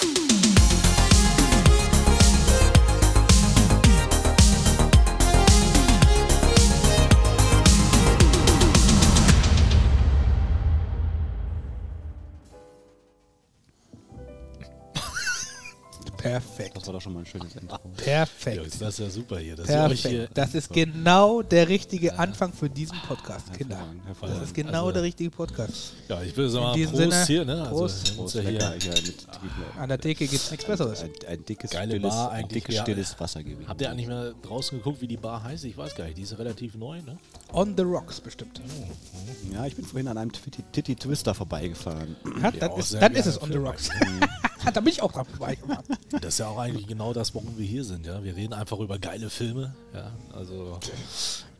Perfekt. Das war doch schon mal ein schönes Intro. Ja, Perfekt. das ist ja super hier. ihr euch hier Perfekt. Das ist genau der richtige Anfang für diesen Podcast, Kinder. Das ist genau Also- der richtige Podcast. Ja, ich würde sagen, In mal diesem Prost Sinne, hier, ne? Also, Prost. ja hier. An der Theke gibt es nichts Besseres. ein, ein dickes, Geile stilles, Bar ein eigentlich, dickes, stilles Wasser gewesen. Habt ihr eigentlich mal draußen geguckt, wie die Bar heißt? Ich weiß gar nicht. Die ist relativ neu, ne? On the Rocks bestimmt. Ja, ich bin vorhin an einem Titty, Twister vorbeigefahren. Ja, Ja, dann auch ist, dann ist es On the Rocks. da bin ich auch dran vorbeigefahren. Das ist ja auch eigentlich genau das, warum wir hier sind, ja. Wir reden einfach über geile Filme, ja. Also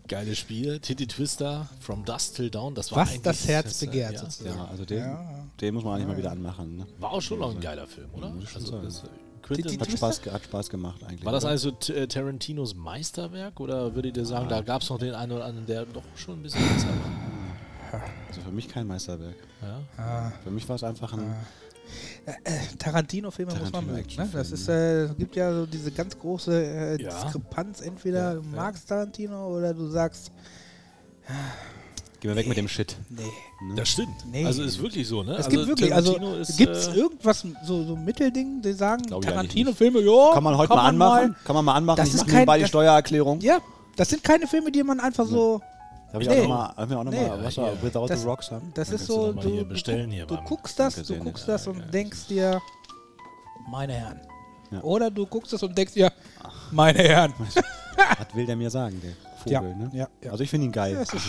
geile Spiele. Titty Twister, From Dust Till Dawn, das war Was eigentlich, das Herz äh, begehrt, ja, sozusagen. Ja, also den, Ja. den muss man eigentlich mal wieder anmachen. Ne? War auch schon noch ein geiler Film, oder? Schon Also, das, äh, Quentin, Hat Spaß, hat Spaß gemacht eigentlich. war das oder? also T- äh, Tarantinos Meisterwerk oder würdet ihr sagen, da gab es noch den einen oder anderen, der doch schon ein bisschen besser war? Also für mich kein Meisterwerk. Ja? Ah, Für mich war es einfach ein. Tarantino-Filme muss man mögen. Ne? Das ist, äh, es gibt ja so diese ganz große äh, Ja. Diskrepanz. Entweder du magst Tarantino oder du sagst, Geh mal weg mit dem Shit. nee. Das stimmt. Nee. Also ist wirklich so, ne? Es also gibt wirklich, also Tarantino ist, gibt es äh, irgendwas, so, so Mittelding, die sagen, Tarantino-Filme, ja, Kann man heute mal anmachen? mal- Kann man mal anmachen? Das ich ist mache kein- nebenbei die Steuererklärung. Ja, das sind keine Filme, die man einfach so, Da habe ich Nee. auch nochmal hab ich auch noch Nee. mal was Ja, war hier. Without Das- the Rocks haben. das ist du so, noch mal du, hier du, bestellen hier du beim- guckst das, du guckst ja, das und ja. denkst dir, meine Herren. Ja. Oder du guckst es und denkst dir, meine Herren. Was will der mir sagen, der Ja, Vogel, ne? ja, ja. Also ich finde ihn geil. Ja, ist- ich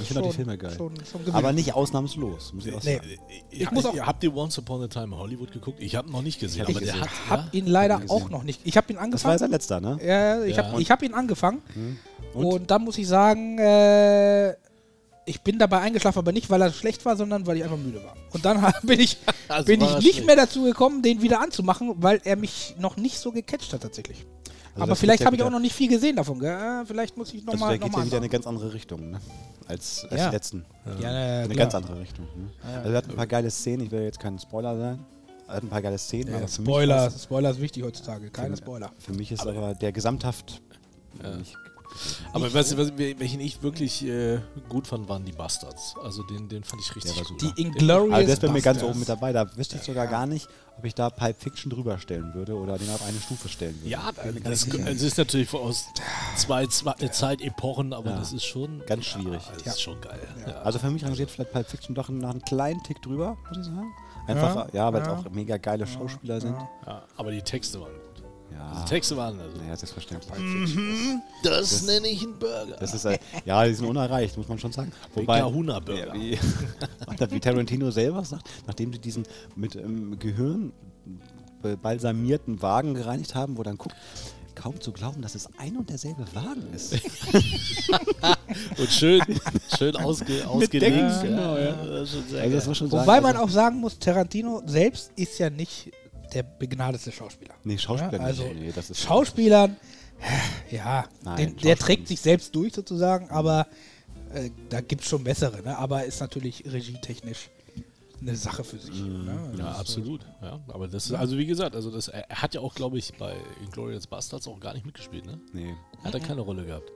ich finde auch die Filme geil. schon- schon Aber nicht ausnahmslos, muss ich auch Nee. sagen. Ich muss auch- habt ihr Once Upon a Time in Hollywood geguckt? Ich habe noch nicht gesehen, hab aber ihn der gesehen. hat. Hab ihn leider Hab ihn auch noch nicht. Ich habe ihn Das war angefangen. ja sein letzter, ne? Ja, ich Ja. habe ich hab ihn angefangen. Und? Und? dann muss ich sagen, äh, ich bin dabei eingeschlafen, aber nicht, weil er schlecht war, sondern weil ich einfach müde war. Und dann bin ich, Also bin ich nicht schlecht. mehr dazu gekommen, den wieder anzumachen, weil er mich noch nicht so gecatcht hat tatsächlich. Also aber vielleicht geht ja habe ich auch noch nicht viel gesehen davon. Gell? Äh, Vielleicht muss ich Also nochmal der noch geht mal ja wieder in eine ganz andere Richtung, ne? Als, als Ja. die letzten. Ja, eine klar. ganz andere Richtung. Ne? Also er hat ein paar geile Szenen, ich will jetzt kein Spoiler sein. Er hat ein paar geile Szenen, Ja, aber Spoiler, Spoiler ist wichtig heutzutage. Keine Spoiler. für mich ist aber der Gesamthaft Ja. nicht Aber was, was, welchen ich wirklich äh, gut fand, waren die Bastards. Also den, den fand ich richtig gut. Die Inglourious Also der ist bei mir ganz oben mit dabei. Da wüsste ich sogar gar nicht, ob ich da Pulp Fiction drüber stellen würde oder den auf eine Stufe stellen würde. Ja, das, das ist natürlich aus zwei, zwei äh, Zeitepochen, aber Ja. das ist schon Ganz schwierig. Ja, das ist schon geil. Ja. Also für mich rangiert vielleicht Pulp Fiction doch noch einen kleinen Tick drüber, muss ich sagen. Einfach, ja, weil es ja. auch mega geile Schauspieler sind. Ja, aber die Texte waren. Ja, Die Texte waren also. ja selbstverständlich. Das, nenne ich einen Burger. Das ist, äh, ja, die sind unerreicht, muss man schon sagen. Dicker Huna-Burger. Ja, wie, wie Tarantino selber sagt, nachdem sie diesen mit ähm, Gehirn balsamierten Wagen gereinigt haben, wo dann guckt, kaum zu glauben, dass es ein und derselbe Wagen ist. Und schön, schön ausge, ausgelegt. Genau, ja. Das ist schon sehr Also das muss schon Wobei sagen, man also, auch sagen muss, Tarantino selbst ist ja nicht der begnadete Schauspieler. Nee, Schauspieler Ja, also nicht. Nee, das ist Schauspielern, ja, Nein, den, der trägt sich selbst durch sozusagen, aber äh, da gibt es schon bessere. Ne? Aber ist natürlich regietechnisch eine Sache für sich. Mhm. Ne? Ja, absolut. Ja, aber das ist, also wie gesagt, also das, er hat ja auch, glaube ich, bei Inglourious Bastards auch gar nicht mitgespielt, ne? Nee. Hat er keine Rolle gehabt.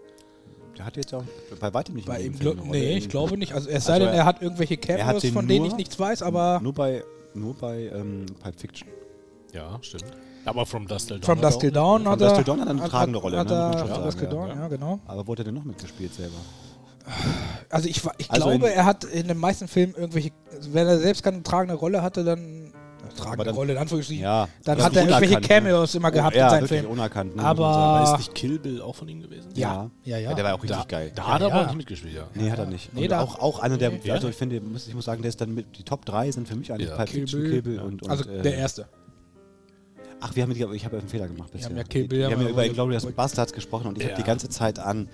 Der hat jetzt auch bei weitem nicht Bei ihm, nee, ich glaube nicht. Also es sei Also denn, er- er hat irgendwelche Cameos, von denen nur- ich nichts weiß, aber Nur bei, nur bei ähm, Pulp Fiction. Ja, stimmt. Aber From Dust Till Dawn. From hat Dust Till Dawn From hat er... Till Dawn hat eine hat- tragende Rolle, Hat ne? er, schon From Dusk Till sagen, Dawn, ja. ja, genau. Aber wo hat er denn noch mitgespielt selber? Also ich, ich Also glaube, er hat in den meisten Filmen irgendwelche, also wenn er selbst keine tragende Rolle hatte, dann tragende dann- Rolle in Anführungsstrichen, Ja. dann hat er irgendwelche ne? Cameos immer gehabt oh, ja, in seinen Filmen. unerkannt. Ne, Aber- ist nicht Kill Bill auch von ihm gewesen? Ja, ja, ja. ja. Der war auch richtig Da, geil. da hat er Ja, aber ja. nicht mitgespielt, ja. Nee, hat er nicht. Nee, auch, auch einer der, Ja. also ich finde, muss, ich muss sagen, der ist dann mit, die Top 3 sind für mich eigentlich Ja. Pulp Kill Bill. Kill Bill und, und also äh, der erste. Ach, wir haben, die- ich habe einen Fehler gemacht bisher. haben ja Kill Bill, wir haben haben ja wir über Inglourious Bastards gesprochen und ich habe Ja. die ganze Zeit an,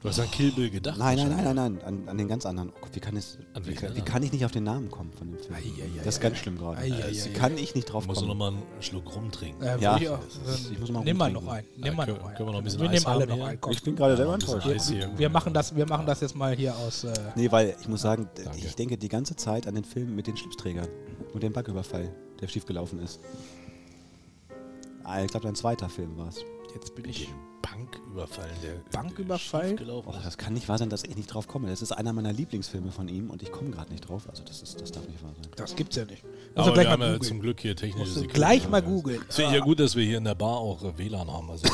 Du hast an Kill Bill gedacht? nein, nein, nein, nein, nein, an, an den ganz anderen. Oh Gott, wie kann, es, An wie, kann, wie kann ich nicht auf den Namen kommen von dem Film? Ei, ei, ei, das ist ei, ganz schlimm gerade. Ei, ei, Das ei, kann ich nicht drauf Musst du kommen. nochmal einen Schluck rumtrinken. Äh, Ja, ich auch, das- ich muss mal nimm mal rumtrinken. noch einen. Nimm mal noch einen. können wir noch ein bisschen wir nehmen alle noch einen. Ich bin gerade selber enttäuscht. Wir machen, das, wir machen das jetzt mal hier aus. Äh, Nee, weil ich muss sagen, ich denke die ganze Zeit an den Film mit den Schlipsträgern und dem Banküberfall. der schief gelaufen ist. Ah, ich glaube, dein zweiter Film war es. Jetzt bin ich. Bank überfallen. Der Banküberfall? Oh, ist. das kann nicht wahr sein, dass ich nicht drauf komme. Das ist einer meiner Lieblingsfilme von ihm und ich komme gerade nicht drauf. Also das, ist, das darf nicht wahr sein. Das gibt's ja nicht. Er gleich mal ja googeln. zum Glück hier technische Security. gleich mal googeln. Es finde ich ja gut, dass wir hier in der Bar auch äh, WLAN haben. Also,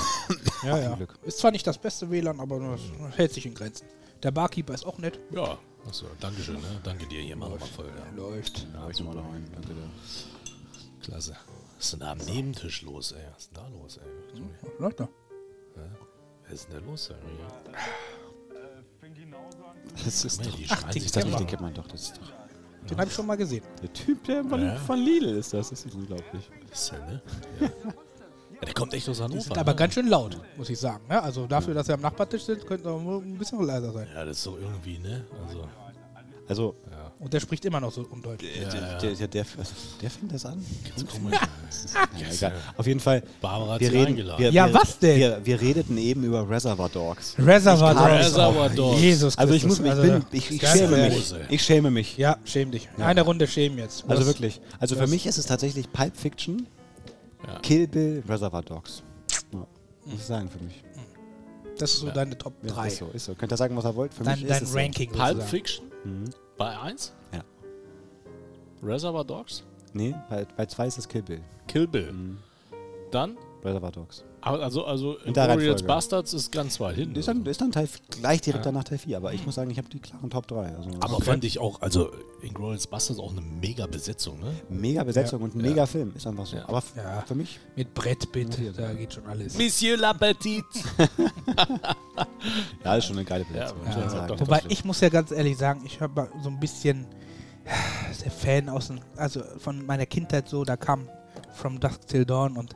Ja, ja. Glück. Ist zwar nicht das beste WLAN, aber das hält sich in Grenzen. Der Barkeeper ist auch nett. ja, achso, danke schön. Ne? Danke dir hier mal nochmal voll. Ja. Läuft. Da habe ich nochmal rein. Danke dir. Klasse. Was ist denn da am Nebentisch los, ey? Was ist denn da los, ey? Läuft noch. Was ist denn da los, ey? Das ist doch, die Ach, die sich das da kennt man doch. Das ist doch Den habe ich schon mal gesehen. der Typ, der von, Ja. von Lidl ist. Das ist unglaublich. Ist denn, ne? Ja. ja, der kommt echt aus Hannover. Sind aber ne? ganz schön laut, muss ich sagen. Ja, also dafür, dass sie am Nachbartisch sind, könnte er wohl ein bisschen leiser sein. Ja, das ist so irgendwie, ne? Also, Also, ja. Und der spricht immer noch so undeutlich. der, der, der, der, also, der fängt das an. Ganz komisch. Ja, egal. Auf jeden Fall. Barbara hat Wir reden, eingeladen. wir, Ja, wir, was denn? Wir, wir redeten eben über Reservoir Dogs. Reservoir Dogs. Reservoir Dogs. Jesus Also ich muss Christus. mich, ich, Also, bin, ich, ich schäme mich. Ich schäme mich. Ja, schäm dich. Eine Runde schämen jetzt. Also wirklich. Also für mich ist es tatsächlich Pulp Fiction, Ja. Kill Bill, Reservoir Dogs. Ja, muss ich sagen für mich. Das ist so deine Top Ja, 3. Ist so, ist so. Könnt ihr sagen, was ihr wollt? Für Dein, mich dein ist es Ranking. Pulp sozusagen. Fiction So. Mhm. Bei 1? Ja. Reservoir Dogs? Nee, bei, bei zwei ist es Kill Bill. Kill Bill. Mhm. Dann? Reservoir Dogs. Aber Also, also In Inglourious. Bastards ist ganz weit hinten. Ist dann, ist dann Teil, gleich direkt danach Teil 4, aber ich muss sagen, ich habe die klaren Top 3. Also aber fand ich auch, also Inglourious Bastards auch eine mega Besetzung, ne? mega Besetzung und ein mega Film. Ist einfach so. Ja. Aber Ja. für mich, Mit Brett, bitte. Da geht schon alles. Monsieur L'Appetit! ja, ist schon eine geile Besetzung. Ja, ja, doch, Wobei doch. ich muss ja ganz ehrlich sagen, ich habe so ein bisschen der Fan aus dem, also von meiner Kindheit so, da kam From Dusk Till Dawn und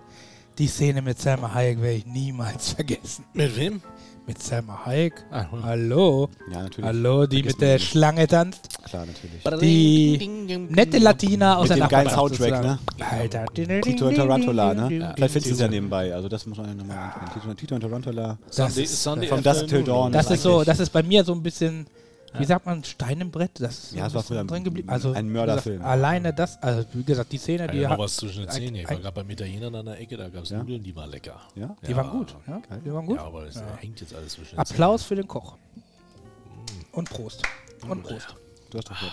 die Szene mit Selma Hayek werde ich niemals vergessen. Mit wem? Mit Selma Hayek. Ah, Hallo. Ja, natürlich. Hallo, die Vergiss mit der nicht. Schlange tanzt. Klar, natürlich. Die nette Latina aus Mit der dem geilen Soundtrack, ne? Alter. Tito und Tarantula, ne? Ja. Vielleicht findest du es ja nebenbei. Also das muss man nochmal ansprechen. Tito, Tarantula. Das Sunday, ist, Sunday From. Dusk Till Dawn. das ist so, das ist bei mir so ein bisschen, wie sagt man, Stein im Brett. Das ist so Ja, war bisschen früher drin geblieben. Also, ein Mörderfilm. gesagt, Alleine das, also wie gesagt, die Szene, Ja, die, ja, noch was zwischen den Zähnen. Ich war gerade beim Italienern an der Ecke, da gab es Ja? Nudeln, die waren lecker. Ja? die waren gut. Ja, Geil. die waren gut. Ja, aber es Ja. hängt jetzt alles zwischen den Applaus für den Koch. Und Prost. Und Prost. Du hast doch gehört.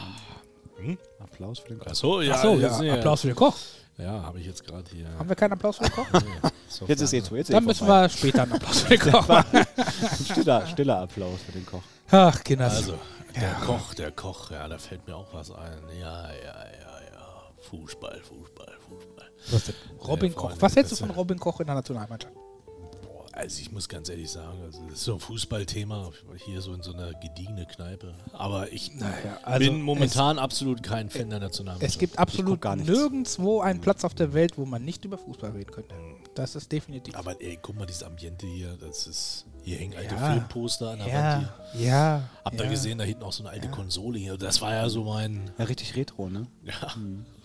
Hm? Applaus für den Kopf. Achso, ja. Achso, ja, jetzt, nee, Applaus für den Koch. Ja, habe ich jetzt gerade hier. Haben wir keinen Applaus für den Koch? So Jetzt ist eh zu. Jetzt Dann müssen vorbei. wir später einen Applaus für den Koch machen. Ein stiller, stiller Applaus für den Koch. Ach, Kinders. Also, der Koch, der Koch, ja, da fällt mir auch was ein. Ja, ja, ja, ja. Fußball, Fußball, Fußball. Was denn? Robin Ja, Koch. Was hältst du von Robin Koch in der Nationalmannschaft? Boah, also ich muss ganz ehrlich sagen, also das ist so ein Fußballthema, hier so in so einer gediegene Kneipe. Aber ich Naja, also bin momentan absolut kein Fan der Nationalmannschaft. Es gibt absolut gar nichts. nirgendwo einen Platz auf der Welt, wo man nicht über Fußball reden könnte. Das ist definitiv. aber ey, guck mal, dieses Ambiente hier, das ist. Hier hängen alte Ja. Filmposter an der Wand ja, hier. ja. Habt ja, ihr gesehen, da hinten auch so eine alte Konsole hier. Das war ja so mein. Ja, richtig retro, ne? Ja,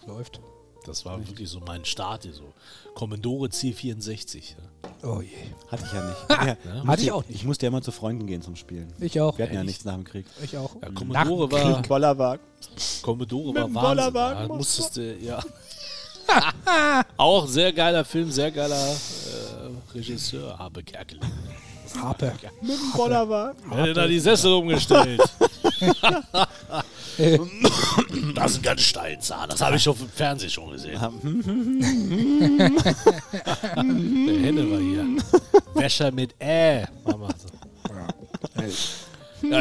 Läuft. das war wirklich so mein Start hier so. Commodore C64. Ja. Oh je. Hatte ich ja nicht. Ja, Ja. Hatte ich auch nicht. Ich musste ja immer zu Freunden gehen zum Spielen. Ich auch. Wir hatten ja Echt? nichts nach dem Krieg. Ich auch. Ja, Nach Commodore dem war, Krieg. Bollerwagen. Commodore Mit war dem Wahnsinn. Da musstest du, ja. Auch sehr geiler Film, sehr geiler äh, Regisseur, Habe Kerkeling. Harpe. Mit dem Bollerwagen. Wer hat da die Sessel umgestellt? das ist ein ganz Steinzahn. Das habe ich schon im Fernsehen schon gesehen. Der Henne war hier. Wäscher mit Ä. Mama. Ja,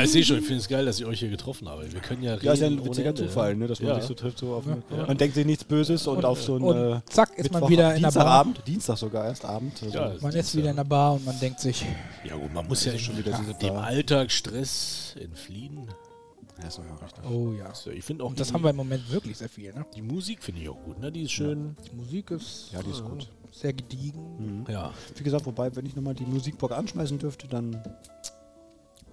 ich sehe schon, ich finde es geil, dass ich euch hier getroffen habe. Wir können ja reden. Ja, ist ja ein witziger Ende, Zufall, ja. ne, dass man Ja. sich so trifft. So auf Man denkt sich nichts Böses und, auf so ein und äh, zack, ist man Mittwoch- wieder in der Bar. Dienstagabend, Dienstag sogar erst Abend. Also, Ja, Man ist wieder in der Bar und man denkt sich, Ja gut, man muss ja schon schon wieder dem. Alltagsstress entfliehen. ja, ist ja oh ja. So, ich finde auch Und das die, haben wir im Moment wirklich sehr viel. Ne? die Musik finde ich auch gut, ne? Die ist schön. Die Musik ist, Ja, die ist gut. äh, sehr gediegen. Ja. Wie gesagt, wobei, wenn ich nochmal die Musikbox anschmeißen dürfte, dann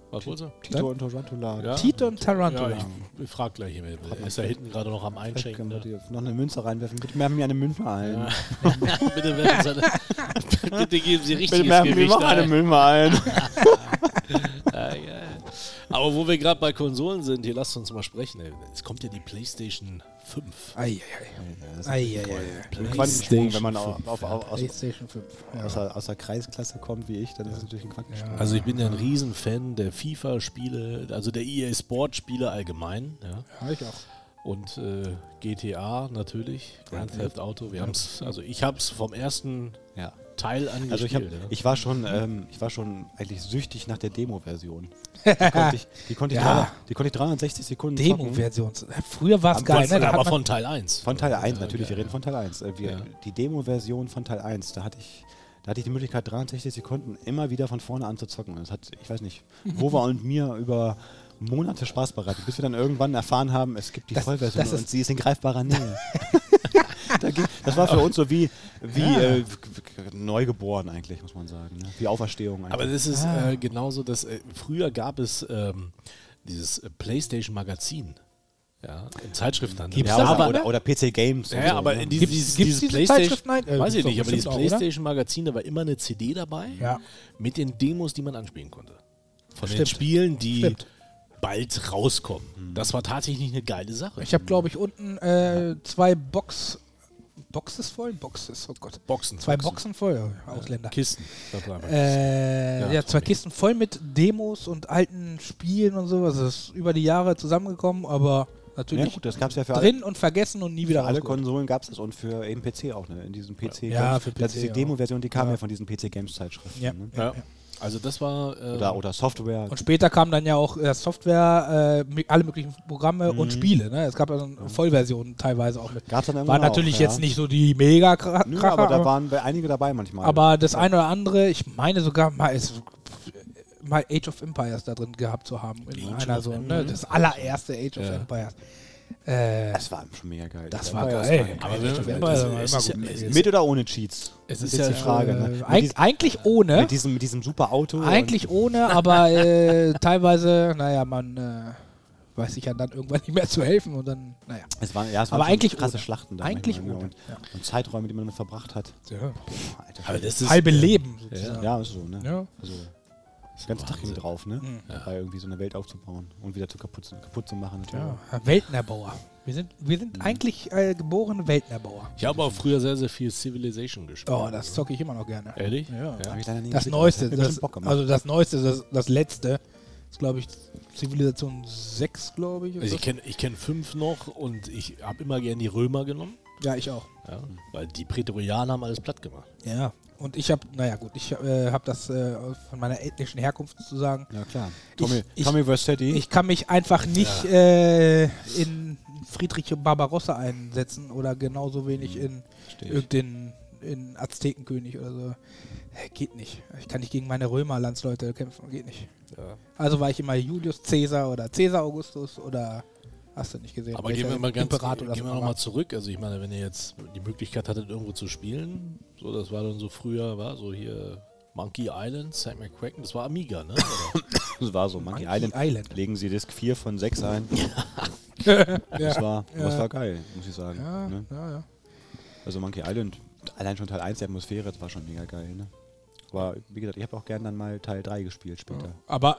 Was wolltest du? Tito und Tarantula. Ja. Tito und Tarantula. Ja, ich, ich frag gleich hier. Er ist da hinten gerade noch am Einschenken. können wir Ne? noch eine Münze reinwerfen. Bitte werfen mir eine Münze ein. Ja. Bitte werfen Sie eine, Bitte geben Sie Bitte richtiges werfen mir noch eine ein. Münze ein. Ja, ja. Aber wo wir gerade bei Konsolen sind, hier lasst uns mal sprechen. ey. Es kommt ja die PlayStation 5. Eieiei. Das Eieiei. ist ein Quantensprung, wenn man au- auf, auf, aus, PlayStation 5. Ja. aus, der, aus der Kreisklasse kommt wie ich, dann ist es natürlich ein Quantensprung. Also ich bin ja ein Riesenfan der FIFA-Spiele, also der EA Sport-Spiele allgemein. Ja. ja, ich auch. Und äh, GTA natürlich, Grand Theft Auto. Wir haben's, also ich habe es vom ersten Ja. Teil angespielt. Also ich, hab, ja. ich war schon, ähm, ich war schon eigentlich süchtig nach der Demo-Version. Die konnte ich, die konnte ich, Ja. drei- die konnte ich 360 Sekunden. Demo-Version. Früher war es geil, ne? Aber von Teil 1. Von Teil 1, Ja, natürlich, geil. wir reden von Teil 1. Äh, wir. Die Demo-Version von Teil 1, da hatte ich, da hatte ich die Möglichkeit, 63 Sekunden immer wieder von vorne an zu zocken. Das hat, ich weiß nicht, Wova und mir über Monate Spaß bereitet, bis wir dann irgendwann erfahren haben, es gibt die Das- Vollversion das und sie ist in greifbarer Nähe. da ging, das war für uns so wie, wie Ja. äh, neugeboren eigentlich, muss man sagen. Ne? Wie Auferstehung eigentlich. Aber das ist Ah. äh, genauso, dass äh, früher gab es ähm, dieses äh, PlayStation Magazin. Ja, im Zeitschriftenhandel. Gibt's ja, das oder, noch, oder, oder PC Games. Ja, so, aber ne? Gibt's- dieses, gibt's dieses diese PlayStation, Zeitschrift? Nein, äh, weiß ich gibt's nicht, aber dieses bestimmt auch, oder? PlayStation Magazin, da war immer eine CD dabei Ja. mit den Demos, die man anspielen konnte. Von den Stimmt. Spielen, die Stimmt. bald rauskommen. Das war tatsächlich eine geile Sache. Ich habe, glaube ich, unten äh, zwei Box Boxes voll? Boxes, oh Gott. Boxen. Zwei Boxen voll, Ausländer. Kisten. Das Äh, ja, Ja, zwei Tommy. Kisten voll mit Demos und alten Spielen und sowas. Das ist über die Jahre zusammengekommen, aber Ja, natürlich gut, das gab es ja für alle, drin und vergessen und nie wieder für alle. Konsolen gab es das und für eben PC auch, ne? In diesem PC. Ja, Games. für Das PC ist die. Demo-Version, die kam Ja. ja, von diesen PC Games Zeitschriften. Ja. Ne? Ja. Also das war äh, Oder, oder Software. Und später kam dann ja auch äh, Software, äh, alle möglichen Programme und Spiele. Ne? Es gab ja dann Vollversionen teilweise auch mit. Gab's dann War natürlich auch, jetzt ja. nicht so die mega kra Nö, Kracher, aber da aber, waren einige dabei manchmal. aber das eine oder andere, ich meine sogar mal, ist, mal Age of Empires da drin gehabt zu haben. In Age einer of so, ne? Das allererste Age of Ja. Empires. Äh, das war schon mega geil. das Ja, war ja, geil. Aber ist ja- ist Mit oder ohne Cheats? Es ist jetzt ja, die Frage. Äh, ne? Eig eigentlich ohne. mit, diesem, mit diesem super Auto. Eigentlich ohne, aber äh, teilweise, naja, man äh, weiß sich ja dann irgendwann nicht mehr zu helfen und dann, naja. Es waren, ja, es Aber waren eigentlich krasse ohne. Schlachten da. Eigentlich ne? ohne, Und, und Zeiträume, die man verbracht hat. Ja. Boah, Alter. aber das ist, Halbe äh, Leben sozusagen. ja, ist so, ne? Ja. Also, das ganze Tag ging drauf, ne? Mhm. Dabei irgendwie so eine Welt aufzubauen und wieder zu kaputt, zu- kaputt zu machen. Natürlich. Ja, Weltenerbauer. Wir sind, wir sind eigentlich äh, geborene Weltenerbauer. Ich habe auch früher sehr, sehr viel Civilization gespielt. Oh, das zocke ich immer noch gerne. Ehrlich? Ja. Hab ich leider nie Das Neueste, das, bestimmt Bock gemacht. also das Neueste, das, das Letzte, ist glaube ich Zivilisation 6, glaube ich. Also ich kenne ich kenn fünf noch und ich habe immer gern die Römer genommen. ja, ich auch. Ja, weil die Prätorianer haben alles platt gemacht. Ja. Und ich habe, naja gut, ich äh, habe das äh, von meiner ethnischen Herkunft sozusagen. Ja, klar. Tommy, ich- Tommy Versetti. Ich kann mich einfach nicht äh, in Friedrich Barbarossa einsetzen oder genauso wenig in Versteh ich. irgendeinen in Aztekenkönig oder so. Geht nicht. Ich kann nicht gegen meine Römer-Landsleute kämpfen. Geht nicht. Ja. Also war ich immer Julius Caesar oder Caesar Augustus oder hast du nicht gesehen. Aber gehen wir mal ganz Imperator gehen wir noch mal zurück. Also ich meine, wenn ihr jetzt die Möglichkeit hattet, irgendwo zu spielen, so das war dann so früher, war so hier Monkey Island, Sam McCracken, das war Amiga, ne? Oder? Das war so. Monkey, Monkey Island. Island. Legen Sie Disk 4 von 6 ein. ja. Das, war, das war geil, muss ich sagen. Ja, Ne? ja, ja. Also Monkey Island, allein schon Teil 1, die Atmosphäre, das war schon mega geil. Ne? Aber wie gesagt, ich habe auch gern dann mal Teil 3 gespielt später. Aber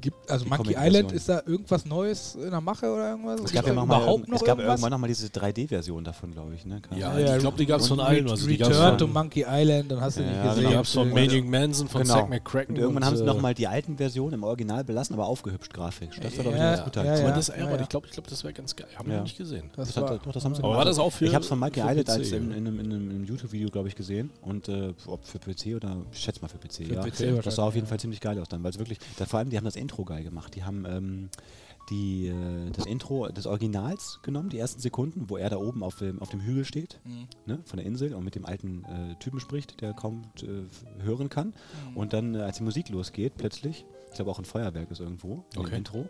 gibt, also Die Monkey. Island, ist da irgendwas Neues in der Mache oder irgendwas? Es gab ja mal, überhaupt noch es gab irgendwas? irgendwann noch mal diese 3D-Version davon, glaube ich. Ne? Ja, Ja, ich glaube, die gab es von und allen. Also Return von, to Monkey Island, dann hast du Ja, nicht genau. gesehen. die gab's von Äh, Maniac Manson, von Genau. Zack McCracken. Und irgendwann haben sie äh, nochmal die alten Versionen im Original belassen, aber aufgehübscht grafisch. Das war doch Ja, ganz gut. ja, ja. das, ja, ja. ich glaube, ich glaub, das wäre ganz geil. Haben Ja. wir nicht gesehen. Das Das war, hat, doch, das haben sie Aber gemacht. war das auch für Ich habe es von Monkey Island als in, einem, in einem, in einem YouTube-Video, glaube ich, gesehen. Und äh, ob für PC oder, ich schätze mal für PC, ja. Das sah auf jeden ja. Fall ziemlich geil aus dann, weil es wirklich, da, vor allem, die haben das Intro geil gemacht. Die haben ähm, die, äh, das Intro des Originals genommen, die ersten Sekunden, wo er da oben auf dem, auf dem Hügel steht, Mhm. ne, von der Insel und mit dem alten äh, Typen spricht, der kaum äh, hören kann. Mhm. Und dann, äh, als die Musik losgeht, plötzlich, ich glaube auch ein Feuerwerk ist irgendwo, im Okay. Intro,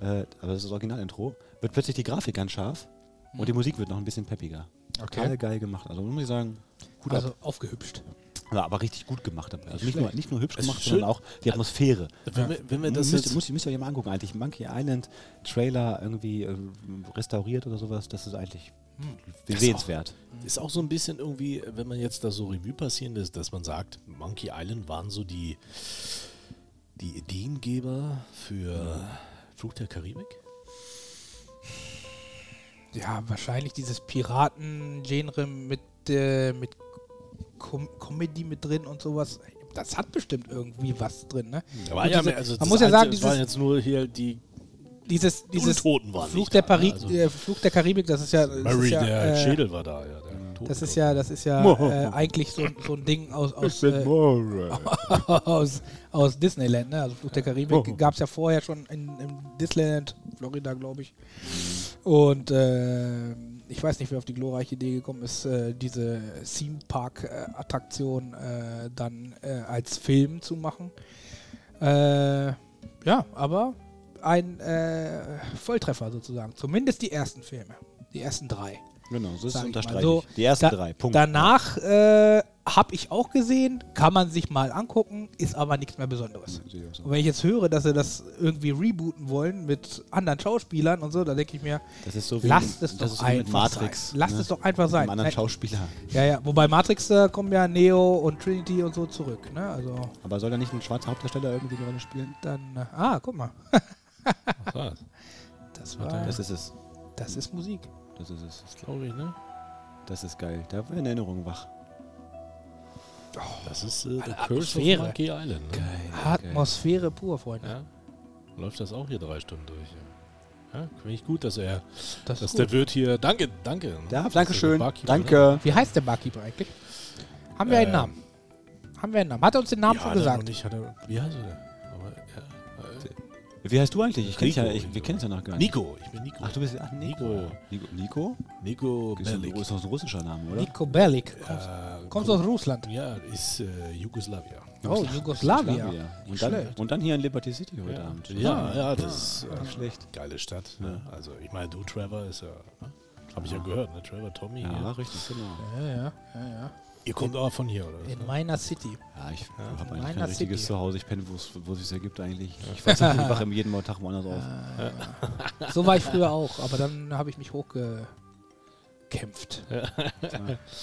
äh, aber das ist das Original-Intro, wird plötzlich die Grafik ganz scharf und die Musik wird noch ein bisschen peppiger. Total geil gemacht. Also muss ich sagen, gut also ab. aufgehübscht. Ja, aber richtig gut gemacht. Also Nicht nur, nicht nur hübsch Es ist gemacht, sondern auch die Atmosphäre. Wenn, wir, wenn wir das müsst, jetzt, müsst, müsst ihr euch mal angucken eigentlich. Monkey Island Trailer irgendwie äh, restauriert oder sowas, das ist eigentlich Das sehenswert. ist auch so ein bisschen irgendwie, wenn man jetzt da so Revue passieren lässt, dass man sagt, Monkey Island waren so die die Ideengeber für Fluch der Karibik? Ja, wahrscheinlich dieses Piraten-Genre mit, äh, mit Com Comedy mit drin und sowas. Das hat bestimmt irgendwie was drin, ne? Und ja diese- mehr- also man muss ja sagen, es waren dieses- jetzt nur hier die Dieses, dieses Untoten waren Fluch der, da, Pari ne? Also- äh, Fluch der Karibik, das ist ja. Das Murray, ist ja, der äh, Schädel war da, ja. Das ist ja, das ist ja äh, eigentlich so, so ein Ding aus, aus, äh, aus, aus Disneyland, ne? Also Fluch der Karibik gab es ja vorher schon in, in Disneyland, Florida, glaube ich. Und äh, ich weiß nicht, wer auf die glorreiche Idee gekommen ist, äh, diese Theme Park äh, äh, dann äh, als Film zu machen. Äh, ja, aber ein Volltreffer sozusagen. Zumindest die ersten Filme. Die ersten drei. Genau, so ist es unterstreiche So. Die ersten da- drei, Punkt. Danach äh, habe ich auch gesehen, kann man sich mal angucken, ist aber nichts mehr Besonderes. So. Und wenn ich jetzt höre, dass sie das irgendwie rebooten wollen mit anderen Schauspielern und so, dann denke ich mir, Das ist so wie, lasst es das doch einfach Matrix. sein. Lasst ne? es doch einfach sein. Mit anderen Nein, Schauspieler. ja, ja. Wobei Matrix äh, kommen ja Neo und Trinity und so zurück. Ne? Also Aber soll da nicht ein schwarzer Hauptdarsteller irgendwie die Rolle spielen? dann, äh, ah, guck mal, das war, Das ist es. das ist Musik. Das ist es. Das glaube ich, ne? Das ist geil. Da werden Erinnerungen wach. Das ist äh, of Atmosphäre. Monkey Island. Ne? Atmosphäre pur, Freunde. Ja. Läuft das auch hier drei Stunden durch. Ja, ja finde ich gut, dass er, Das dass ist der gut. Wirt hier, danke, danke. Ja, Das ist danke schön. Barkeeper, ne? Danke. Wie heißt der Barkeeper eigentlich? Haben wir einen Ähm, Namen? Haben wir einen Namen? Hat er uns den Namen ja, schon gesagt? noch Nicht, hat er, wie heißt er denn? Äh, Wie heißt du eigentlich? Ich kenn dich ja, Nico. ich, wir kennen es ja noch gar nicht. Nico, ich bin Nico. Ach, du bist ach, Nico. Nico. Nico? Nico? Nico Bellic. ist doch ein russischer Name, oder? Nico Bellic. Äh, Kommst du aus Russland? Ja, ist äh, Jugoslawien. Oh, Jugoslawien. Und dann, und dann hier in Liberty City heute Ja, Abend. ja, ja, das ist äh, Nicht schlecht. geile Stadt. Ne? Also ich meine, du Trevor ist ja, ne? habe ich ja gehört, ne? Trevor, Tommy. Ja, Ja. richtig, genau. Ja, ja, ja, ja. Ihr kommt auch von hier, oder? In ne? meiner City. Ja, ich habe in eigentlich kein richtiges City. Zuhause. Ich penne, wo es wo es sich ergibt eigentlich. Ich weiß nicht, ich wache jeden Tag woanders auf. So war ich früher auch, aber dann habe ich mich hochgekämpft.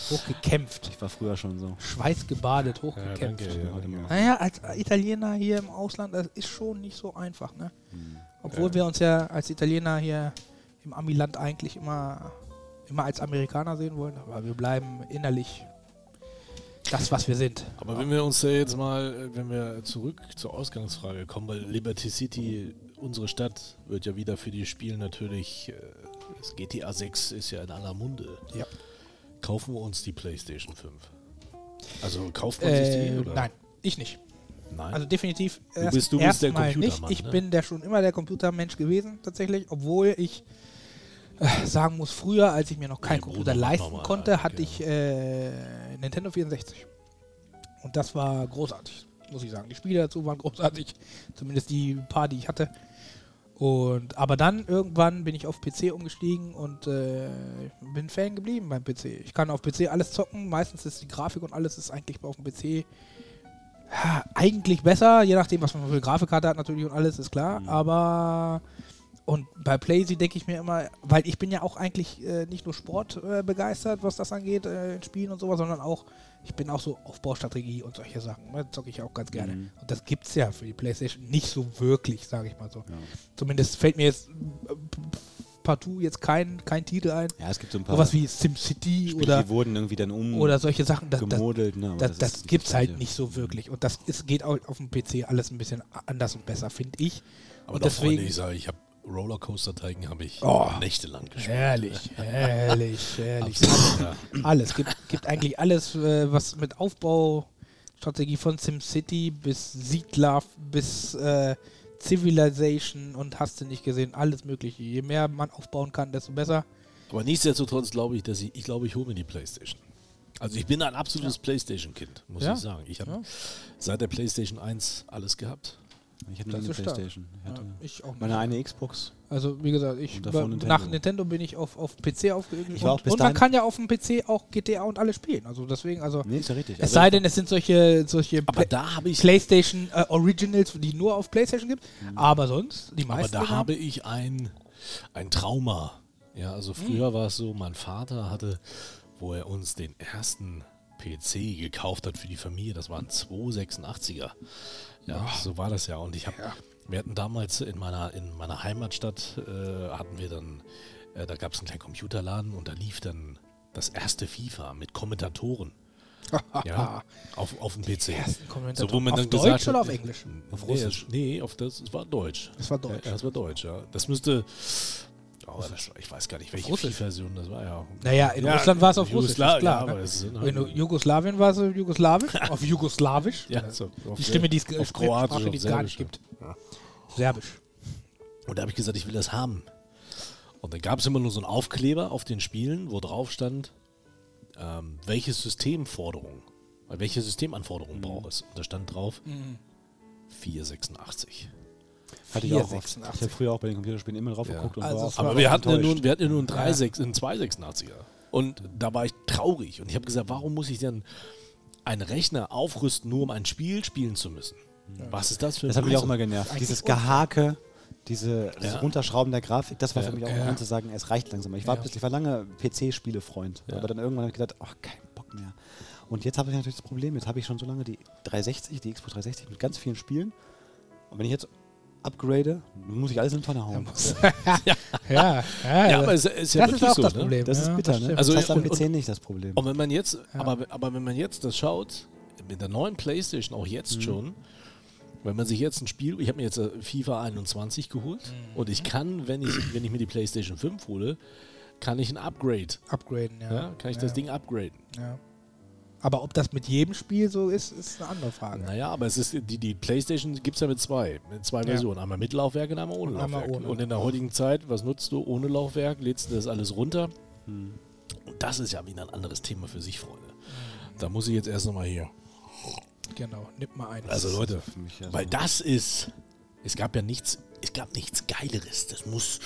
Hochgekämpft. Ich war früher schon so. Schweißgebadet, Ja, hochgekämpft. Ja, mal. naja, als Italiener hier im Ausland, das ist schon nicht so einfach, ne? Hm. Obwohl Ja. wir uns ja als Italiener hier im Amiland eigentlich immer, immer als Amerikaner sehen wollen, aber wir bleiben innerlich das, was wir sind. Aber wenn wir uns ja jetzt mal, äh, wenn wir zurück zur Ausgangsfrage kommen, weil Liberty City, unsere Stadt, wird ja wieder für die Spiele natürlich, äh, das GTA 6 ist ja in aller Munde. Ja. Kaufen wir uns die PlayStation 5? Also kauft man sich Äh, die? Oder? nein, ich nicht. Nein. Also definitiv erst, bist- du bist der erstmal nicht. Computermann, Ich ne? bin der schon immer der Computermensch gewesen, tatsächlich, obwohl ich äh, sagen muss, früher, als ich mir noch keinen Computer leisten konnte, hatte ich äh, Nintendo 64. Und das war großartig, muss ich sagen. Die Spiele dazu waren großartig, zumindest die paar, die ich hatte. Und aber dann irgendwann bin ich auf PC umgestiegen und äh, bin Fan geblieben beim PC. Ich kann auf PC alles zocken. Meistens ist die Grafik und alles ist eigentlich auf dem PC eigentlich besser, je nachdem, was man für eine Grafikkarte hat natürlich und alles ist klar. Mhm. Aber und bei Playsee denke ich mir immer, weil ich bin ja auch eigentlich äh, nicht nur Sport äh, begeistert, was das angeht, äh, in Spielen und sowas, sondern auch, ich bin auch so Aufbaustrategie und solche Sachen. Ne, zocke ich auch ganz gerne. Mhm. Und das gibt's ja für die Playstation nicht so wirklich, sage ich mal so. Ja. Zumindest fällt mir jetzt äh, partout jetzt kein, kein Titel ein. ja, es gibt so ein paar Sowas wie SimCity oder, die wurden irgendwie dann um oder solche Sachen. Das, das, gemodelt. Ne? das, ist das nicht gibt's halt nicht so wirklich. Und das ist, geht auch auf dem PC alles ein bisschen anders und besser, finde ich. Aber und deswegen. ich sage, ich habe Rollercoaster Titan habe ich Oh. nächtelang gespielt. Herrlich, herrlich, herrlich. Absolut, ja. Alles. Gibt, gibt eigentlich alles, äh, was mit Aufbaustrategie von SimCity bis Siedler bis äh, Civilization und hast du nicht gesehen, alles mögliche. Je mehr man aufbauen kann, desto besser. Aber nichtsdestotrotz glaube ich, dass ich, ich glaube, ich hole mir die Playstation. Also ich bin ein absolutes Playstation-Kind, muss Ja. ich sagen. Ich habe Ja. seit der Playstation 1 alles gehabt. Ich hatte Das eine. Playstation. Ich Ja, hatte ich auch nicht. meine eine Xbox. Also wie gesagt, ich Nintendo. nach Nintendo bin ich auf, auf PC aufgeübt. Ich war auch Und, bis und man kann ja auf dem PC auch GTA und alles spielen. Also deswegen, also Nee, ist ja richtig. es Also sei denn, es sind solche, solche Aber da habe ich, PlayStation äh, Originals, die nur auf PlayStation gibt. Mhm. Aber sonst, die aber meisten. da Dinger- habe ich ein, ein Trauma. Ja, also Hm. früher war es so, mein Vater hatte, wo er uns den ersten PC gekauft hat für die Familie, das waren 286er. Ja, so war das ja. Und ich habe, wir hatten damals in meiner, in meiner Heimatstadt, äh, hatten wir dann, äh, da gab es einen kleinen Computerladen und da lief dann das erste FIFA mit Kommentatoren. ja, auf, auf dem PC. So, wo man Auf dann Deutsch gesagt oder hat, auf Englisch? Auf Russisch. Nee, auf das, es war Deutsch. Das war Deutsch. Ja, das war Deutsch, ja. Das müsste, oh, das, ich weiß gar nicht, welche Russisch. Version das war, ja. Naja, in Ja, Russland war es auf Russisch, Jugosla- klar. ja, ne? In halt- Jugoslawien war es auf Jugoslawisch, auf Jugoslawisch. Ja, so, auf die Stimme, die es auf Kroatisch, die es gar nicht Serbisch, gibt. ja. Serbisch. Und da habe ich gesagt, ich will das haben. Und dann gab es immer nur so einen Aufkleber auf den Spielen, wo drauf stand, ähm, welche Systemforderung, äh, welche Systemanforderungen braucht es. Und da stand drauf 486. Hatte ich auch oft. 486. Ich habe früher auch bei den Computerspielen immer drauf Ja. geguckt und Also war auch Aber wir hatten, ja nun, wir hatten ja nur einen 3,6 einen 286er. Und da war ich traurig. Und ich habe gesagt, warum muss ich denn einen Rechner aufrüsten, nur um ein Spiel spielen zu müssen? Was ist das für ein Das hat mich auch immer genervt. Dieses. Gehake, diese, dieses Ja. Runterschrauben der Grafik, das war Ja. für mich auch Ja. ja. zu sagen, es reicht langsam. Ich war, Ja. plötzlich war lange PC-Spiele-Freund. Ja. Aber dann irgendwann habe ich gedacht, ach, kein Bock mehr. Und jetzt habe ich natürlich das Problem, jetzt habe ich schon so lange die 360, die Xbox 360 mit ganz vielen Spielen. Und wenn ich jetzt upgrade, muss ich alles in die Tonne hauen. ja, ja, Ja, aber es ist ja das ist auch so, das ne? Problem. Das ist bitter, das ne? Also das du am PC nicht das Problem. Und wenn man jetzt, aber, aber wenn man jetzt das schaut, mit der neuen Playstation auch jetzt Mhm. schon, wenn man sich jetzt ein Spiel, ich habe mir jetzt äh, FIFA 21 geholt Mhm. und ich kann, wenn ich, wenn ich mir die Playstation 5 hole, kann ich ein Upgrade, Upgraden, ja. ja, kann ich ja, das Ding upgraden. Ja. Aber ob das mit jedem Spiel so ist, ist eine andere Frage. Naja, aber es ist, die, die Playstation gibt es ja mit zwei, mit zwei Ja. Versionen. Einmal mit Laufwerk und einmal ohne Und einmal Laufwerk. ohne. Und in der heutigen Zeit, was nutzt du ohne Laufwerk? Lädst du das alles runter? Hm. Und das ist ja wieder ein anderes Thema für sich, Freunde. Da muss ich jetzt erst nochmal hier. Genau, nimm mal ein. Also Leute, für mich ja weil das ist, es gab ja nichts, es gab nichts Geileres. Das muss,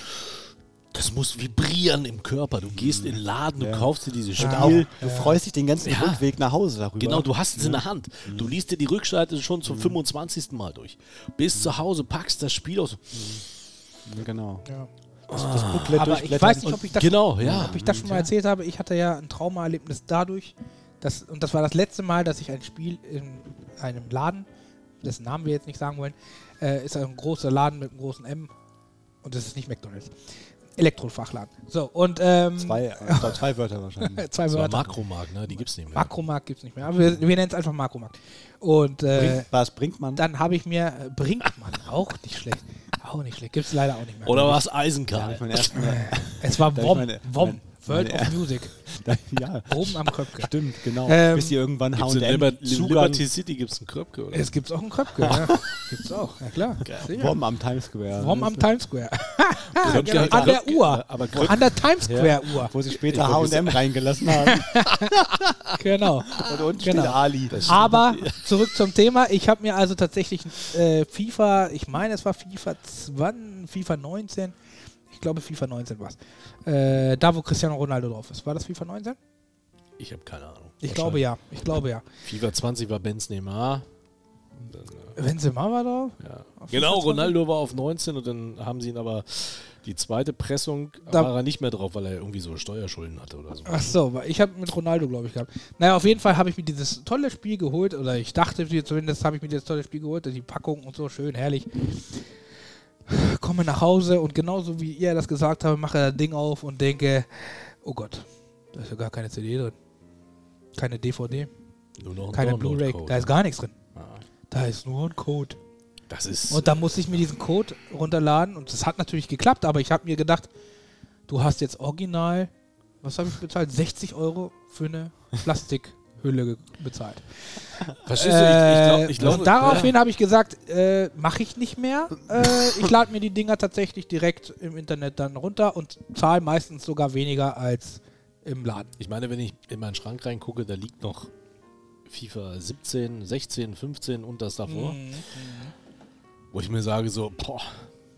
das muss vibrieren im Körper. Du gehst in den Laden, du Ja. kaufst dir dieses Ja. Spiel. Du freust dich den ganzen Ja. Rückweg nach Hause darüber. Genau, du hast es in der Hand. Du liest dir die Rückseite schon zum 25. Mal durch. Bis zu Hause, packst das Spiel aus. Ja, Genau. ja. Das Booklet Aber ich weiß nicht, ob ich das, Genau, ja. ob ich das schon mal erzählt habe. Ich hatte ja ein Traumaerlebnis dadurch, dass, und das war das letzte Mal, dass ich ein Spiel in einem Laden, dessen Namen wir jetzt nicht sagen wollen, äh, ist ein großer Laden mit einem großen M und das ist nicht McDonalds. Elektrofachladen. So, und ähm, Zwei, äh, zwei- Wörter wahrscheinlich. zwei Das Wörter. Makromarkt, ne? Die gibt's nicht mehr. Makromarkt gibt es nicht mehr. Aber wir, wir nennen es einfach Makromarkt. Und äh, Bringt, was bringt man? dann habe ich mir äh, Brinkmann, auch nicht schlecht. Auch nicht schlecht. Gibt es leider auch nicht mehr. Oder war es Da hab Eisenkar? ich meinen ersten, Es war WOM. WOM. World meine- of Music. da, ja, Oben am Köpke. stimmt, genau. Ähm, Bis die irgendwann H&M Liber Zugang Liberty City gibt es einen Kröpke, oder? Es gibt auch einen Köpke. ja. Gibt's auch. Ja klar. WOM am Times Square. WOM am Times Square. Kröpke- genau. An der Kröpke- Uhr. Aber Kröpke, An der Times Square Uhr. Wo sie später H&M reingelassen haben. Genau. Und unten Genau. steht Ali. Aber zurück zum Thema. Ich habe mir also tatsächlich äh, FIFA, ich meine es war FIFA 20, FIFA 19. Ich glaube FIFA 19 war es. Äh, da wo Cristiano Ronaldo drauf ist. War das FIFA 19? ich habe keine Ahnung. Ich glaube ja. Ich glaube ja. FIFA 20 war Benz Neymar. Äh, Benzema war drauf? ja. Genau, FIFA 20? Ronaldo war auf 19 und dann haben sie ihn aber die zweite Pressung Da- war er nicht mehr drauf, weil er irgendwie so Steuerschulden hatte oder so. Ach so, ich habe mit Ronaldo, glaube ich, gehabt. Naja, auf jeden Fall habe ich mir dieses tolle Spiel geholt, oder ich dachte zumindest, habe ich mir dieses tolle Spiel geholt, die Packung und so, schön, herrlich. Komme nach Hause und genauso wie ihr das gesagt habt, mache das Ding auf und denke, oh Gott, da ist ja gar keine CD drin. Keine DVD, Nur noch ein keine Blu-ray, da ist gar nichts drin. Ah, Da ist nur ein Code. Das ist. Und da musste ich mir diesen Code runterladen und das hat natürlich geklappt, aber ich habe mir gedacht, du hast jetzt original, was habe ich bezahlt? 60 Euro für eine Plastikhülle ge- bezahlt. Verstehst du? Ich, ich, glaub, ich Äh, glaube. und daraufhin habe ich gesagt, äh, mache ich nicht mehr. Äh, ich lade mir die Dinger tatsächlich direkt im Internet dann runter und zahle meistens sogar weniger als im Laden. Ich meine, wenn ich in meinen Schrank reingucke, da liegt noch FIFA 17, 16, 15 und das davor. Mhm. Wo ich mir sage, so, boah,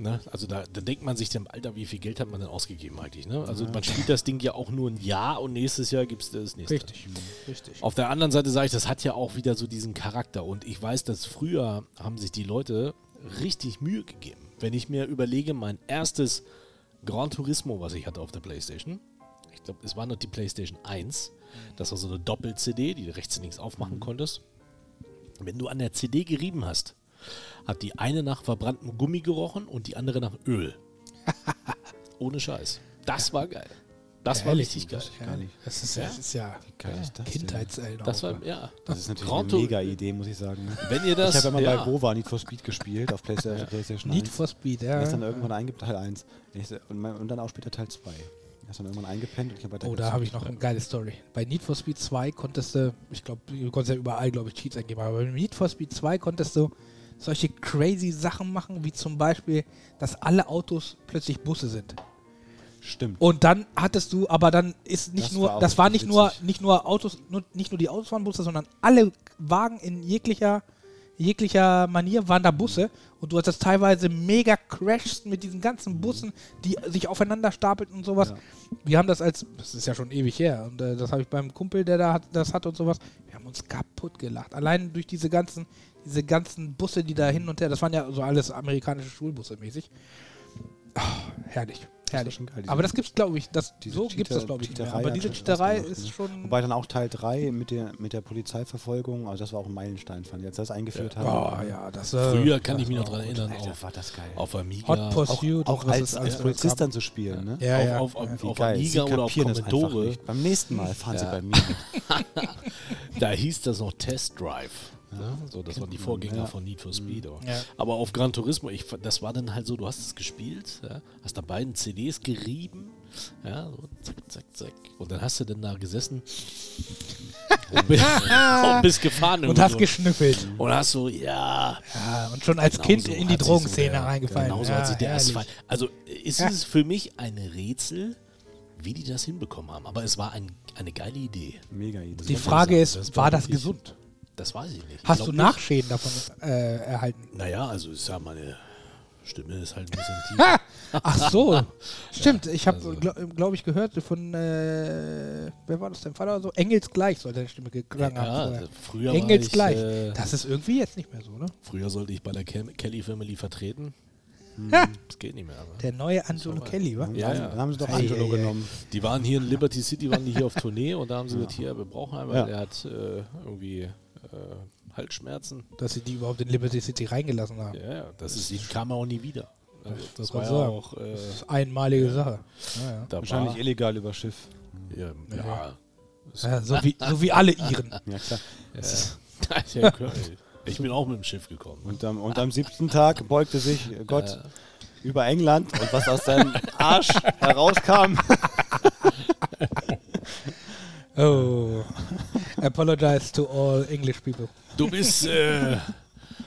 ne? Also da, da denkt man sich dem Alter, wie viel Geld hat man denn ausgegeben eigentlich, ne? Also man spielt das Ding ja auch nur ein Jahr und nächstes Jahr gibt es das nächste. Richtig, richtig. Auf der anderen Seite sage ich, das hat ja auch wieder so diesen Charakter. Und ich weiß, dass früher haben sich die Leute richtig Mühe gegeben. Wenn ich mir überlege, mein erstes Gran Turismo, was ich hatte auf der Playstation, ich glaube, es war noch die Playstation 1, Das war so eine Doppel-CD, die du rechts und links aufmachen konntest. Wenn du an der CD gerieben hast, hat die eine nach verbranntem Gummi gerochen und die andere nach Öl. Ohne Scheiß. Das war geil. Das war Ehrlich, richtig geil. Das ist ja, das ist ja? Kindheitserinnerung. Das war, ja. Das ist natürlich Grand eine mega Idee, muss ich sagen. ne? Wenn ihr das. ich habe immer ja. bei Wova Need for Speed gespielt, auf PlayStation, PlayStation Need 1. for Speed, ja. ist dann irgendwann eingepennt, Teil 1. Ich so- Und, und dann auch später Teil 2. Er ist dann irgendwann eingepennt und ich habe weiter Oh, da habe ich noch eine geile Story. Bei Need for Speed 2 konntest du, ich glaube, du konntest ja überall, glaube ich, Cheats eingeben, aber bei Need for Speed 2 konntest du solche crazy Sachen machen, wie zum Beispiel, dass alle Autos plötzlich Busse sind. Stimmt. Und dann hattest du, aber dann ist nicht Das nur, war das war nicht nur, witzig. nicht nur Autos, nur, nicht nur die Autos waren Busse, sondern alle Wagen in jeglicher, jeglicher Manier waren da Busse und du hattest teilweise mega Crashs mit diesen ganzen Bussen, die sich aufeinander stapelten und sowas. Ja. Wir haben das als, das ist ja schon ewig her und äh, das habe ich beim Kumpel, der da hat, das hat und sowas, wir haben uns kaputt gelacht. Allein durch diese ganzen, diese ganzen Busse, die da hin und her, das waren ja so alles amerikanische Schulbusse mäßig. Oh, herrlich. Herrlich. schon geil, aber das gibt's, glaube ich, das, diese so gibt es das, glaube ich, nicht mehr. Aber diese Cheaterei ist ne? schon. Wobei dann auch Teil 3 mit der, mit der Polizeiverfolgung, also das war auch ein Meilenstein, fand ich, als sie das eingeführt haben. oh ja, das äh, Früher kann ich das mich noch dran gut. erinnern, Alter, auf, war das geil. auf Amiga. Hot Pursuit auch was als, als alles Polizist dann zu spielen, ne? Ja, ja. auf, auf, ja. auf Amiga oder auf Commodore. Beim nächsten Mal fahren sie Ja. bei mir. Da hieß das noch Test Drive. Ne? So, das waren die Vorgänger ja. von Need for Speed. aber- Ja. Aber auf Gran Turismo, ich, das war dann halt so, du hast es gespielt, ja, hast da beiden CDs gerieben, ja, so zack, zack, zack. Und dann hast du dann da gesessen und, bist, und bist gefahren. Und hast so. geschnüffelt. Und hast so, ja, Ja, und schon als Genau Kind so in die Drogenszene so reingefallen. Genauso ja, hat sich der. Asphalt. Also ist Ja. es für mich ein Rätsel, wie die das hinbekommen haben. Aber es war ein, eine geile Idee. Mega Idee. Die Frage sagen, ist, das war das gesund? Das weiß ich nicht. Ich Hast glaub du nicht. Nachschäden davon äh, erhalten? Naja, also ist ja meine Stimme ist halt ein bisschen tief. Ha! Ach so, stimmt. Ich habe, Also- glaube glaub ich, gehört von, äh, wer war das, dein Vater oder so? Engelsgleich soll deine Stimme geklungen haben. ja, vorher. früher war Engelsgleich. ich, äh, Das ist irgendwie jetzt nicht mehr so, ne? früher sollte ich bei der Kel Kelly Family vertreten. Ha! Das geht nicht mehr. Aber. Der neue Angelo. Kelly, wa? Ja, dann, ja. dann haben sie doch Angelo ei. genommen. Die waren hier in Liberty City, waren die hier auf Tournee und da haben sie gesagt, hier, wir brauchen einen, weil Ja. der hat äh, irgendwie äh, Halsschmerzen. Dass sie die überhaupt in Liberty City reingelassen haben. Ja, ja, das ist, die kam auch nie wieder. Also, das wollte war ja sagen. auch, äh, Das ist einmalige Sache. Ja, ja. da Wahrscheinlich war, illegal über Schiff. ja, ja, Ja, so, wie, so wie alle Iren. Ja, klar. ja. ja, klar. Ich bin auch mit dem Schiff gekommen. Und am, und am siebten Tag beugte sich Gott über England und was aus seinem Arsch herauskam. Oh. Apologize to all English people. Du bist, äh,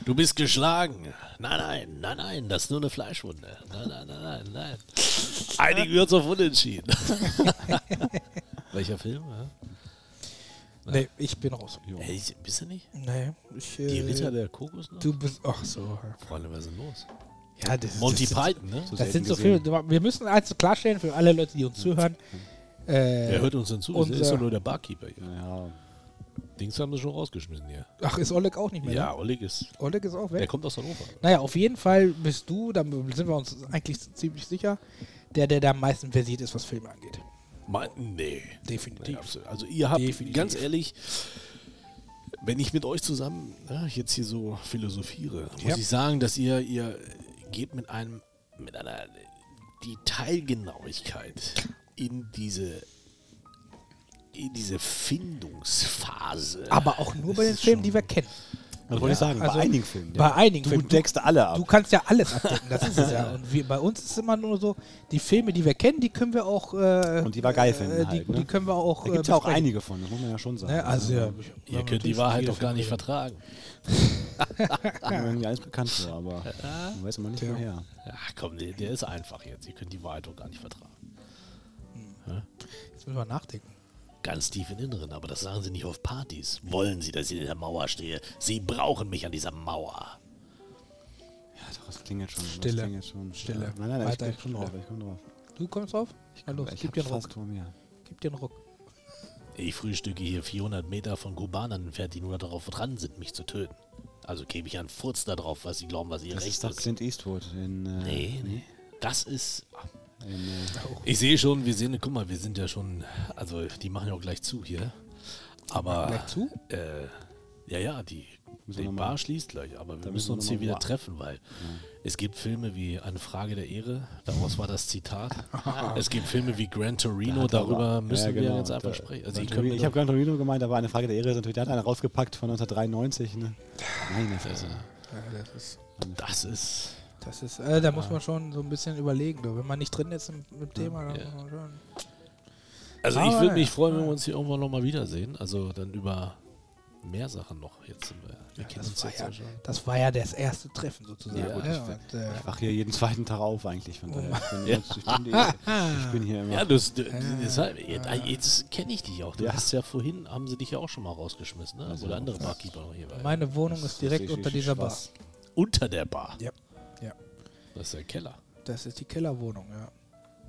du bist geschlagen. Nein, nein, nein, nein, das ist nur eine Fleischwunde. Nein, nein, nein, nein, nein. Einigen wir uns auf Unentschieden. Welcher Film? Ja? Nee, ich bin raus. Hey, bist du nicht? Nee, ich. Die Äh, Ritter der Kokosnuss? Du bist. Ach so. Freunde, was ist denn los? Ja, das, Monty das, Python, ne? Das selten sind so gesehen. viele. Wir müssen eins klarstellen für alle Leute, die uns zuhören. Wer Äh, hört uns denn zu? Das unser- ist doch nur der Barkeeper hier. Ja, Dings haben sie schon rausgeschmissen hier. ach, ist Oleg auch nicht mehr? Ja, ne? Oleg ist. Oleg ist auch weg. Der kommt aus Hannover. Naja, auf jeden Fall bist du, da sind wir uns eigentlich ziemlich sicher, der, der da am meisten versiert ist, was Filme angeht. Mein, nee. Definitiv. Nee. Also ihr habt, Definitiv. ganz ehrlich, wenn ich mit euch zusammen ja, jetzt hier so philosophiere, muss Ja. ich sagen, dass ihr, ihr geht mit einem, mit einer Detailgenauigkeit in diese diese Findungsphase. Aber auch nur bei den Filmen, die wir kennen. das wollte ich sagen. also bei einigen Filmen. Bei einigen du Filmen. deckst alle ab. Du kannst ja alles abdecken, das ist es ja. Und wir, bei uns ist es immer nur so, die Filme, die wir kennen, die können wir auch. Äh, Und die wir geil finden äh, die, halt, ne? die können wir auch. da gibt es äh, ja auch einige von, das muss man ja schon sagen. Ne? Also, ja, ich- ihr könnt die Wahrheit doch gar nicht vertragen. vertragen. Mir irgendwie alles bekannt vor, aber man weiß immer nicht Tja. woher. Ja, komm, der, der ist einfach jetzt. Ihr könnt die Wahrheit doch gar nicht vertragen. Jetzt müssen wir nachdenken. Ganz tief im Inneren, aber das sagen sie nicht auf Partys. Wollen sie, dass ich in der Mauer stehe? Sie brauchen mich an dieser Mauer. Ja, doch, das klingelt schon. Stille. Das klingelt schon. Stille. Ja. Nein, nein, Weiter ich komme drauf. Ich komme drauf. Du kommst drauf? Na los, ich gib hab dir einen fast Ruck. vor mir. Gib dir einen Ruck. Ich frühstücke hier 400 Meter von Kubanern entfernt, die nur darauf dran sind, mich zu töten. Also gebe ich einen Furz darauf, was sie glauben, was ihr Das recht ist doch ist. Clint Eastwood in. Äh, Nee, nee. Das ist. Ich sehe schon, wir sehen, guck mal, wir sind ja schon, also die machen ja auch gleich zu hier. Aber Gleich zu? Äh, ja, ja, die, wir die mal- Bar schließt gleich, aber wir Da müssen müssen wir uns hier mal wieder wa- treffen, weil es gibt Filme wie Eine Frage der Ehre, daraus war das Zitat. es gibt Filme wie Gran Torino, er darüber aber- müssen Ja, wir genau, jetzt einfach da- sprechen. Also ich, ich habe Gran Torino gemeint, aber eine Frage der Ehre ist natürlich, der hat einen rausgepackt von 1993. Ne? Meine Fresse. Ja, das ist, das ist, das ist äh, da muss man schon so ein bisschen überlegen. Wenn man nicht drin ist im, im Thema, dann Ja. muss man schon. also ich Aber würde mich ja, freuen, wenn ja. wir uns hier irgendwann nochmal wiedersehen. Also dann über mehr Sachen noch. Jetzt wir, wir Ja, kennen das, uns war jetzt ja, ja schon. das war ja das erste Treffen sozusagen. Ja, ja, ich- und, äh, Ich wache hier jeden zweiten Tag auf eigentlich. Von daher. Ich, bin, Ja. jetzt, ich, bin, die- ich bin hier immer. Ja, das, Ja, deshalb, jetzt, jetzt kenne ich dich auch. Du Ja. hast ja vorhin, haben sie dich ja auch schon mal rausgeschmissen, ne? Also, Wo der andere Barkeeper noch hier war. meine Wohnung Das ist direkt unter dieser Bar. Spaß. Unter der Bar. Ja. Ja. Das ist der Keller. Das ist die Kellerwohnung, ja.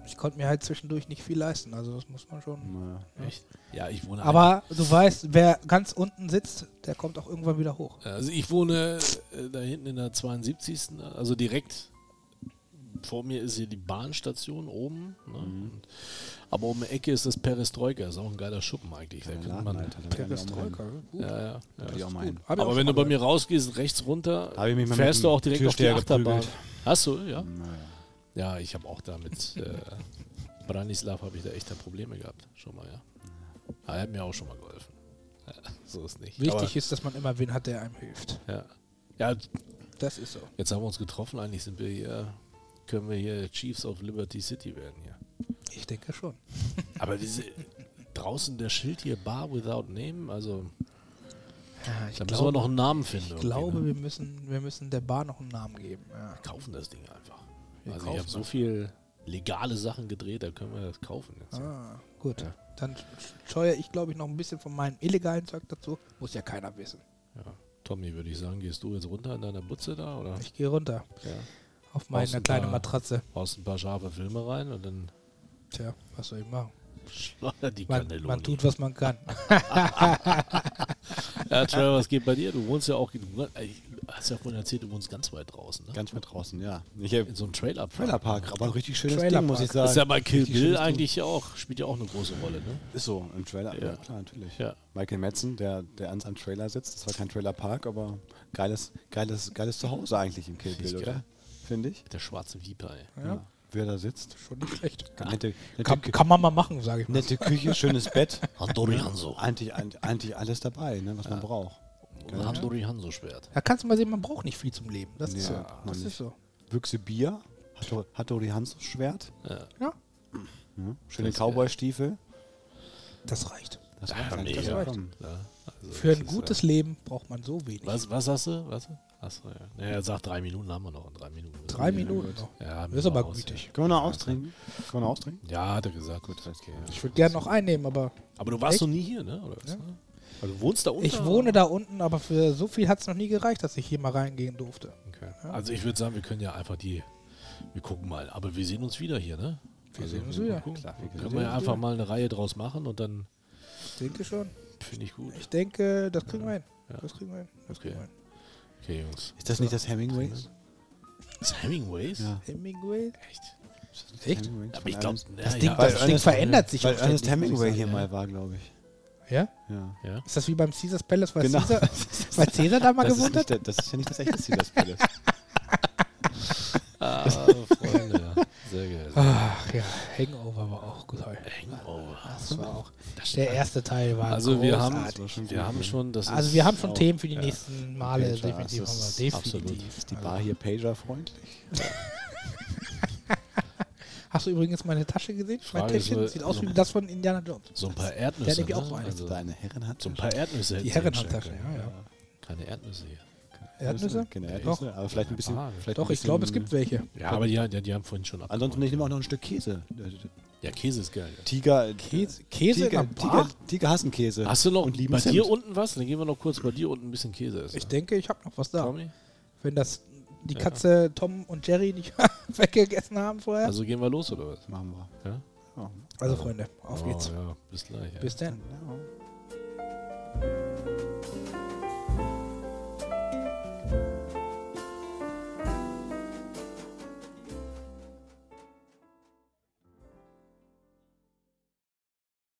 Ich konnte mir halt zwischendurch nicht viel leisten, also das muss man schon. Naja. Echt? Ja, ich wohne Aber du weißt, wer ganz unten sitzt, der kommt auch irgendwann wieder hoch. Also ich wohne äh, da hinten in der 72. Also direkt vor mir ist hier die Bahnstation oben. Ne? Mhm. Und, aber um die Ecke ist das Perestroika. Ist auch ein geiler Schuppen eigentlich. Da man, Alter, kann mal hin. gut. ja, ja, ja. Da will ich auch mal Aber wenn du bei mir rausgehst, rechts runter, ich mich fährst mit du auch direkt auf die Achterbahn. geprügelt. Hast du, ja? Naja. Ja, ich habe auch da mit äh, Branislav habe ich da echte Probleme gehabt. Schon mal, ja. Aber er hat mir auch schon mal geholfen. Ja, so ist nicht. Wichtig ist, dass man immer wen hat, der einem hilft. Aber, ja. ja, Das ist so. jetzt haben wir uns getroffen. Eigentlich sind wir hier, können wir hier Chiefs of Liberty City werden hier. Ich denke schon. Aber diese draußen der Schild hier Bar without Name, also Ja, da müssen wir noch einen Namen finden. ich irgendwie, glaube ne? wir, müssen, wir müssen der Bar noch einen Namen geben. Ja. kaufen das Ding einfach. Wir also ich habe so viel legale Sachen gedreht, da können wir das kaufen jetzt. Ah, gut. Ja. Dann scheue ich, glaube ich, noch ein bisschen von meinem illegalen Zeug dazu. Muss ja keiner wissen. Ja. Tommy, würde ich sagen, gehst du jetzt runter in deiner Butze da oder Ich gehe runter ja. Auf Brauchst meine ein kleine paar- Matratze. haust ein paar scharfe Filme rein und dann Tja, was soll ich machen? schleudert die Man, Kanone. man tut, was man kann. ja, Trevor, was geht bei dir? Du wohnst ja auch, du hast ja vorhin erzählt, du wohnst ganz weit draußen, ne? Ganz mit draußen, ja. Ich hab in so einem Trailer Trailerpark, aber ein richtig schönes Trailerpark. Ding, muss ich sagen. Ist ja bei Kill Richtig Bill schönes Ding. eigentlich auch, spielt ja auch eine große Rolle, ne? Ist so, im Trailer, ja, Ja. klar, natürlich. Ja. Michael Metzen, der, der an seinem Trailer sitzt, das war kein Trailerpark, aber geiles, geiles, geiles Zuhause eigentlich im Kill Bill, geil. Finde ich. Der schwarze Viper, ey. Ja, Wer da sitzt. schon nicht schlecht. Nette, nette, Kann, kann man mal machen, sage ich mal. nette Küche, schönes Bett. Handori Hanzo. Eigentlich, eigentlich, eigentlich alles dabei, ne, was man braucht. Ein Handori Hanzo Schwert. Da kannst du mal sehen, man braucht nicht viel zum Leben. Das ist so. Ja, man Das ist so. Büchse Bier, Hattori- Hattori Hans Schwert, Ja. Ja, ja, schöne Cowboy-Stiefel. das reicht. Das Ja, mega. Das reicht. Ja, also Für ein gutes Leben braucht man so wenig. Äh, was, was hast du? Was? Achso, ja. Er sagt drei Minuten haben wir noch. Drei Minuten. Drei Minuten noch. Ja, Das ist aber aus, gütig. Können wir noch austrinken? Können wir noch austrinken? Ja, ja hat er gesagt. Gut, okay, ja. Ich würde gerne noch einnehmen, aber Aber du warst Echt? noch nie hier, ne? Oder was, Ja. ne? Also du wohnst da unten? ich wohne da unten, aber für so viel hat es noch nie gereicht, dass ich hier mal reingehen durfte. Okay. Ja. Also ich würde sagen, wir können ja einfach die. Wir gucken mal. Aber wir sehen uns wieder hier, ne? Wir Also sehen uns wieder. gucken. Klar, wir Können wir ja einfach wieder. mal eine Reihe draus machen und dann Ich denke schon. finde ich gut. Ich denke, das kriegen wir hin. Ja. Das kriegen wir hin. Das Okay. kriegen wir hin. Okay, Jungs. Ist das nicht das Hemingways? Das Hemingways? Ja. Hemingway? Echt? Echt? Hemingways Aber ich glaube, Das Ding, das Ding Ernest- verändert sich Weil auch Ernest ständig, muss ich Hemingway hier sagen. mal war, glaube ich. Ja? Ja. Ja. Ist das wie beim Caesars Palace, weil, Genau. Caesar, weil Caesar da mal Das ist, gewohnt nicht hat? der, das ist ja nicht das echte Caesars Palace. Ah, Freunde. Sehr geil. Ach ja, Hangover war auch gut. Hangover. Das war auch. Der erste Teil war Also wir haben, wir haben schon, das Also wir haben schon auch- Themen für die ja. nächsten Male, Pager, definitiv. das ist wir. absolut. definitiv. Ist die Also- Bar hier Pager-freundlich? Hast du übrigens meine Tasche gesehen? Mein Frage ist Täschchen nur- sieht aus wie das von Indiana Jones. so ein paar Der Erdnüsse. hat auch ne? so eine. also, Da eine Herrenhand? so ein paar Erdnüsse. Die sie Herrenhandtasche, hinstellen ja, ja. Keine Erdnüsse hier. Erdnüsse? Keine Doch. Erdnüsse, aber vielleicht ein bisschen. Ah, vielleicht Doch, ein ich glaube, es bisschen- gibt welche. Ja, aber die, die, die haben vorhin schon ab. Ansonsten ich nehme auch noch ein Stück Käse. Ja, Käse ist geil. Tiger. Käse, Käse in Tiger? Tiger, Tiger hassen Käse. Hast du noch und lieben bei Zimt. dir unten was? Dann gehen wir noch kurz bei dir unten ein bisschen Käse essen. Ich denke, ich habe noch was da. Tommy? Wenn das die Ja. Katze Tom und Jerry nicht weggegessen haben vorher. Also, Also gehen wir los oder was? Machen wir. Ja? Ja. Freunde, auf oh, geht's. Ja, bis gleich. Ja. Bis dann. Ja.